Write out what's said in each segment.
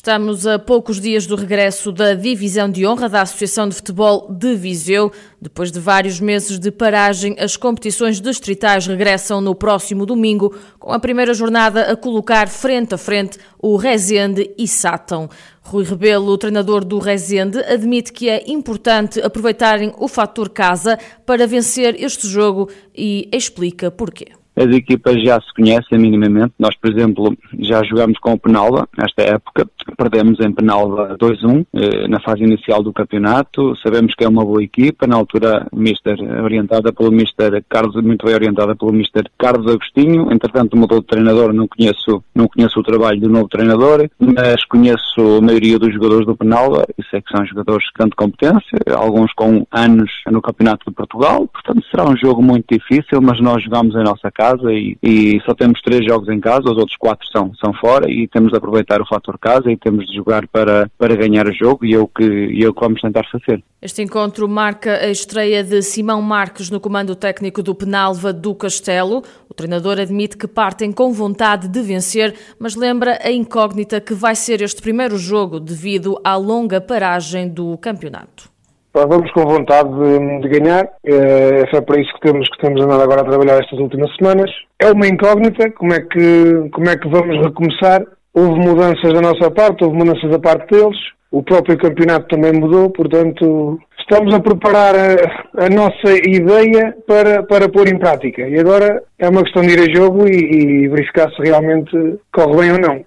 Estamos a poucos dias do regresso da Divisão de Honra da Associação de Futebol de Viseu. Depois de vários meses de paragem, as competições distritais regressam no próximo domingo, com a primeira jornada a colocar frente a frente o Rezende e Sátão. Rui Rebelo, treinador do Rezende, admite que é importante aproveitarem o fator casa para vencer este jogo e explica porquê as equipas já se conhecem minimamente. Nós, por exemplo, já jogámos com o Penalva nesta época, perdemos em Penalva 2-1 eh, na fase inicial do campeonato. Sabemos que é uma boa equipa, na altura Mister orientada pelo Mister Carlos, muito bem orientada pelo Mister Carlos Agostinho. Entretanto mudou de treinador, não conheço, não conheço o trabalho do novo treinador, mas conheço a maioria dos jogadores do Penalva e sei que são jogadores de grande competência, alguns com anos no Campeonato de Portugal. Portanto, será um jogo muito difícil, mas nós jogamos em nossa casa e, e, só temos três jogos em casa, os outros quatro são, são fora e temos de aproveitar o fator casa e temos de jogar para, para ganhar o jogo e é o que, e é o que vamos tentar fazer. Este encontro marca a estreia de Simão Marques no comando técnico do Penalva do Castelo. O treinador admite que partem com vontade de vencer, mas lembra a incógnita que vai ser este primeiro jogo devido à longa paragem do campeonato. Vamos com vontade de, de ganhar, é, é para isso que temos, que temos andado agora a trabalhar estas últimas semanas. É uma incógnita, como é que, como é que vamos recomeçar? Houve mudanças da nossa parte, houve mudanças da parte deles, o próprio campeonato também mudou, portanto estamos a preparar a, a nossa ideia para, para pôr em prática. E agora é uma questão de ir a jogo e, e verificar se realmente corre bem ou não.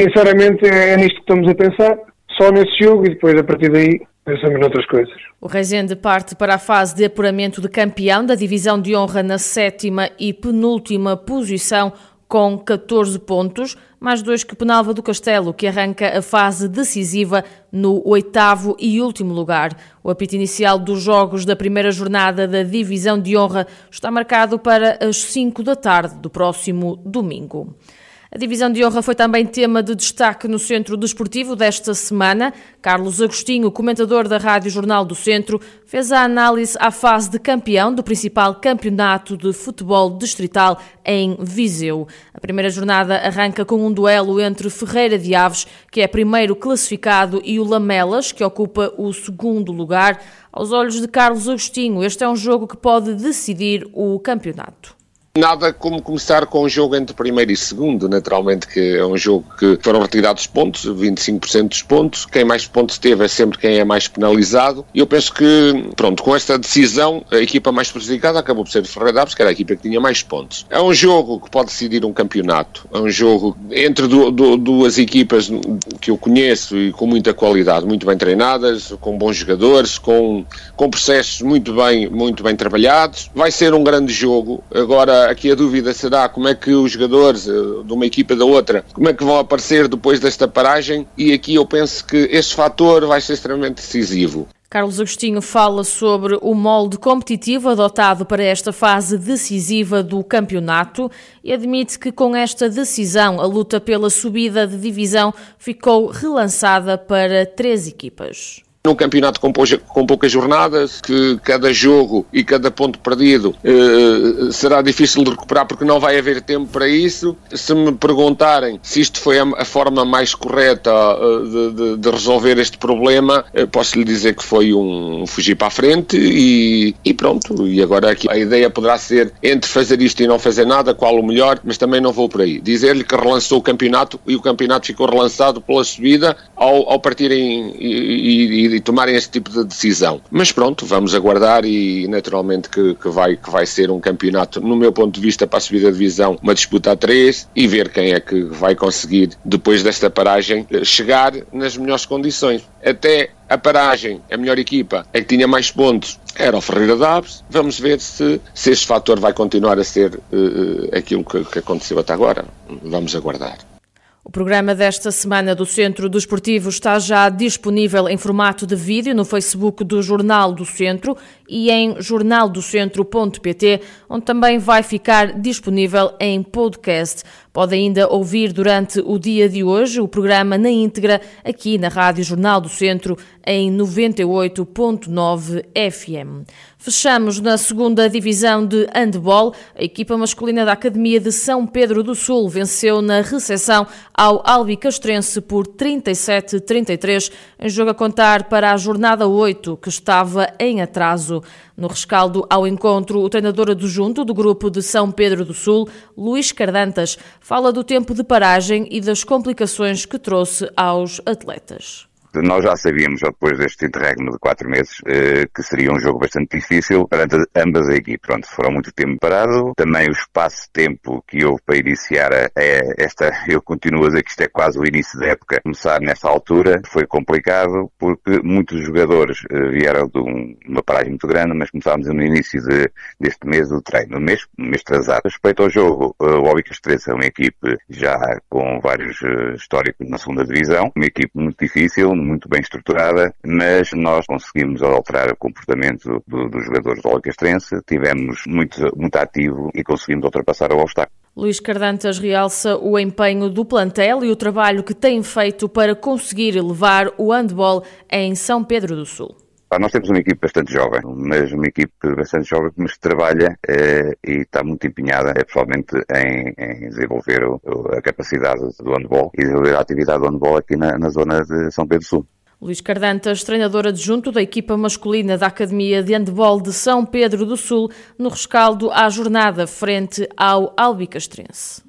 Sinceramente é, é nisto que estamos a pensar, só nesse jogo e depois a partir daí pensamos noutras coisas. O Rezende parte para a fase de apuramento de campeão da divisão de honra na sétima e penúltima posição com 14 pontos, mais dois que Penalva do Castelo, que arranca a fase decisiva no oitavo e último lugar. O apito inicial dos jogos da primeira jornada da divisão de honra está marcado para as 5 da tarde do próximo domingo. A divisão de honra foi também tema de destaque no Centro Desportivo desta semana. Carlos Agostinho, comentador da Rádio Jornal do Centro, fez a análise à fase de campeão do principal campeonato de futebol distrital em Viseu. A primeira jornada arranca com um duelo entre Ferreira de Aves, que é primeiro classificado, e o Lamelas, que ocupa o segundo lugar. Aos olhos de Carlos Agostinho, este é um jogo que pode decidir o campeonato. Nada como começar com um jogo entre primeiro e segundo, naturalmente que é um jogo que foram retirados pontos, 25% dos pontos, quem mais pontos teve é sempre quem é mais penalizado, e eu penso que, pronto, com esta decisão, a equipa mais prejudicada acabou por ser o Ferreira Daves, que era a equipa que tinha mais pontos. É um jogo que pode decidir um campeonato, é um jogo entre du du duas equipas que eu conheço e com muita qualidade, muito bem treinadas, com bons jogadores, com, com processos muito bem, muito bem trabalhados, vai ser um grande jogo, agora aqui a dúvida será como é que os jogadores eh, de uma equipa da outra, como é que vão aparecer depois desta paragem e aqui eu penso que este fator vai ser extremamente decisivo. Carlos Agostinho fala sobre o molde competitivo adotado para esta fase decisiva do campeonato e admite que com esta decisão a luta pela subida de divisão ficou relançada para três equipas num campeonato com, com, poucas jornadas, que cada jogo e cada ponto perdido eh, será difícil de recuperar porque não vai haver tempo para isso. Se me perguntarem se isto foi a, a forma mais correta uh, de, de, de, resolver este problema, uh, posso lhe dizer que foi um fugir para a frente e, e, pronto. E agora aqui a ideia poderá ser entre fazer isto e não fazer nada, qual o melhor, mas também não vou por aí. Dizer-lhe que relançou o campeonato e o campeonato ficou relançado pela subida ao, ao partirem e e tomarem esse tipo de decisão. Mas pronto, vamos aguardar e naturalmente que, que, vai, que vai ser um campeonato, no meu ponto de vista, para a subida de divisão, uma disputa a três e ver quem é que vai conseguir, depois desta paragem, chegar nas melhores condições. Até a paragem, a melhor equipa, é que tinha mais pontos, era o Ferreira Daves. Vamos ver se, se este fator vai continuar a ser uh, aquilo que, que aconteceu até agora. Vamos aguardar. O programa desta semana do Centro do Esportivo está já disponível em formato de vídeo no Facebook do Jornal do Centro e em jornaldocentro.pt, onde também vai ficar disponível em podcast. Pode ainda ouvir durante o dia de hoje o programa na íntegra aqui na Rádio Jornal do Centro em 98.9 FM. Fechamos na segunda divisão de handball. A equipa masculina da Academia de São Pedro do Sul venceu na recepção ao Albi Castrense por 37-33, em jogo a contar para a jornada 8, que estava em atraso. No rescaldo ao encontro, o treinador adjunto do grupo de São Pedro do Sul, Luís Cardantas, fala do tempo de paragem e das complicações que trouxe aos atletas nós já sabíamos, depois deste interregno de quatro meses, eh, que seria um jogo bastante difícil perante ambas as equipes. Pronto, foram muito tempo parado. Também o espaço-tempo que houve para iniciar esta, eu continuo a dizer que isto é quase o início da época. Começar nesta altura foi complicado porque muitos jogadores eh, vieram de uma paragem muito grande, mas começámos no início de, deste mês do treino, no mês, mês atrasado. Respeito ao jogo, eh, o Obi Castrense é uma equipe já com vários históricos na segunda divisão, uma equipe muito difícil, muito bem estruturada, mas nós conseguimos alterar o comportamento do, dos jogadores do Alcastrense, tivemos muito, muito ativo e conseguimos ultrapassar o obstáculo. Luís Cardantas realça o empenho do plantel e o trabalho que tem feito para conseguir levar o handball em São Pedro do Sul. Nós temos uma equipe bastante jovem, mas uma equipe bastante jovem que nos trabalha eh, e está muito empenhada, é, pessoalmente, em, em desenvolver o, a capacidade do handball e desenvolver a atividade do handball aqui na, na zona de São Pedro Sul. Luís Cardantas, treinador adjunto da equipa masculina da Academia de Handball de São Pedro do Sul, no rescaldo à jornada frente ao Albicastrense.